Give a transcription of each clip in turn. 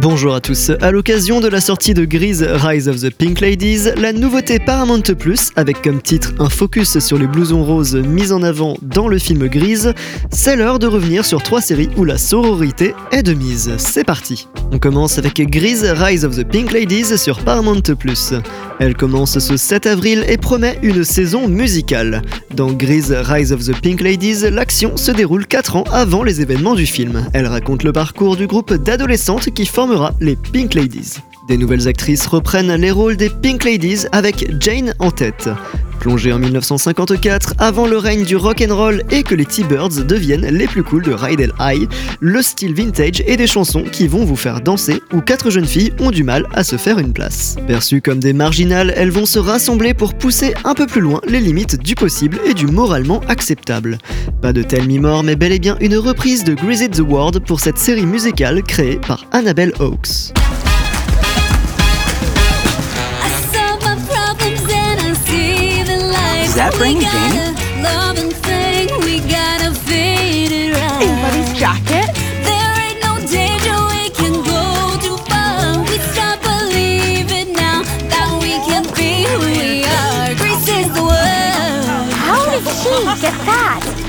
Bonjour à tous. À l'occasion de la sortie de Grease Rise of the Pink Ladies, la nouveauté Paramount Plus, avec comme titre un focus sur les blousons roses mis en avant dans le film Grease, c'est l'heure de revenir sur trois séries où la sororité est de mise. C'est parti. On commence avec Grease Rise of the Pink Ladies sur Paramount Plus. Elle commence ce 7 avril et promet une saison musicale. Dans Grease Rise of the Pink Ladies, l'action se déroule 4 ans avant les événements du film. Elle raconte le parcours du groupe d'adolescentes qui les Pink Ladies. Des nouvelles actrices reprennent les rôles des Pink Ladies avec Jane en tête. Plongé en 1954, avant le règne du rock and roll et que les T-Birds deviennent les plus cool de Rydell High, le style vintage et des chansons qui vont vous faire danser où quatre jeunes filles ont du mal à se faire une place. Perçues comme des marginales, elles vont se rassembler pour pousser un peu plus loin les limites du possible et du moralement acceptable. Pas de Tell Me More, mais bel et bien une reprise de Grease the World pour cette série musicale créée par Annabelle Hawkes. that bring Jane? Anybody's jacket? There ain't no danger we can go too far. We start believing now that we can be who we are. Grace is the word. How did she get that?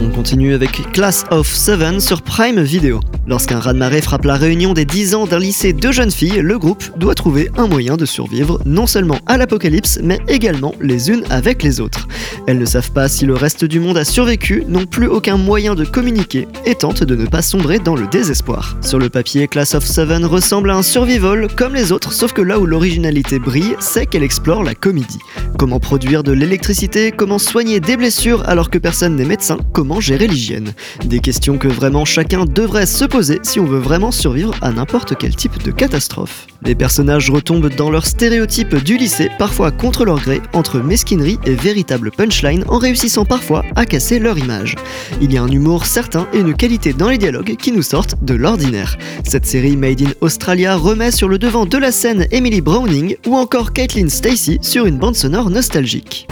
On continue avec Class of Seven sur Prime Video. Lorsqu'un raz-de-marée frappe la réunion des 10 ans d'un lycée de jeunes filles, le groupe doit trouver un moyen de survivre non seulement à l'apocalypse, mais également les unes avec les autres. Elles ne savent pas si le reste du monde a survécu, n'ont plus aucun moyen de communiquer et tentent de ne pas sombrer dans le désespoir. Sur le papier, Class of Seven ressemble à un survival comme les autres, sauf que là où l'originalité brille, c'est qu'elle explore la comédie. Comment produire de l'électricité, comment soigner des blessures alors que personne n'est médecin, comment gérer l'hygiène? Des questions que vraiment chacun devrait se poser si on veut vraiment survivre à n'importe quel type de catastrophe. Les personnages retombent dans leur stéréotype du lycée, parfois contre leur gré, entre mesquinerie et véritable punchline, en réussissant parfois à casser leur image. Il y a un humour certain et une qualité dans les dialogues qui nous sortent de l'ordinaire. Cette série Made in Australia remet sur le devant de la scène Emily Browning ou encore Caitlin Stacy sur une bande sonore nostalgique.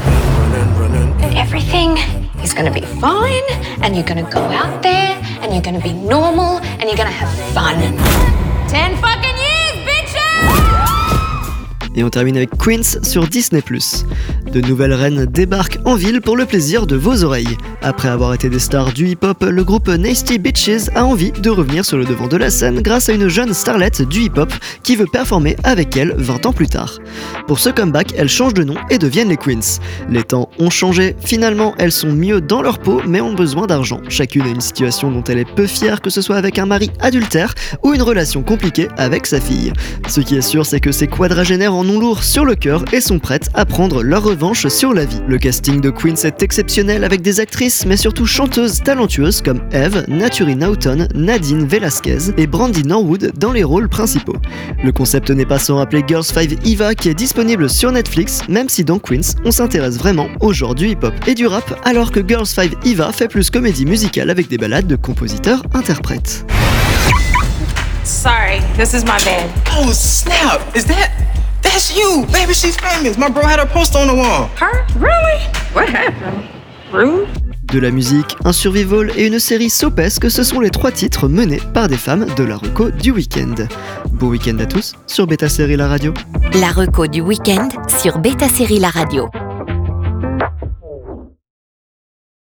Is gonna be fine, and you're gonna go out there, and you're gonna be normal, and you're gonna have fun. Ten fucking years, bitches! Et on termine avec Queens sur Disney+. De nouvelles reines débarquent en ville pour le plaisir de vos oreilles. Après avoir été des stars du hip-hop, le groupe Nasty Bitches a envie de revenir sur le devant de la scène grâce à une jeune starlette du hip-hop qui veut performer avec elle 20 ans plus tard. Pour ce comeback, elles changent de nom et deviennent les Queens. Les temps ont changé, finalement elles sont mieux dans leur peau mais ont besoin d'argent. Chacune a une situation dont elle est peu fière, que ce soit avec un mari adultère ou une relation compliquée avec sa fille. Ce qui est sûr, c'est que ces quadragénaires en ont lourd sur le cœur et sont prêtes à prendre leur revanche sur la vie. Le casting de Queens est exceptionnel avec des actrices mais surtout chanteuses talentueuses comme Eve, Naturi Naughton, Nadine Velasquez et Brandy Norwood dans les rôles principaux. Le concept n'est pas sans rappeler Girls 5 Eva qui est disponible sur Netflix, même si dans Queens on s'intéresse vraiment au genre du hip-hop et du rap, alors que Girls 5 Eva fait plus comédie musicale avec des ballades de compositeurs-interprètes. Sorry, this is my bad. Oh snap! Is that? That's you, baby. She's famous. My bro had her poster on the wall. Her? Really? What happened? Rude? De la musique, un survival et une série sopesque, ce sont les trois titres menés par des femmes de la reco du week-end. Bon week-end à tous sur Beta Série La Radio. La reco du week-end sur Beta Série La Radio.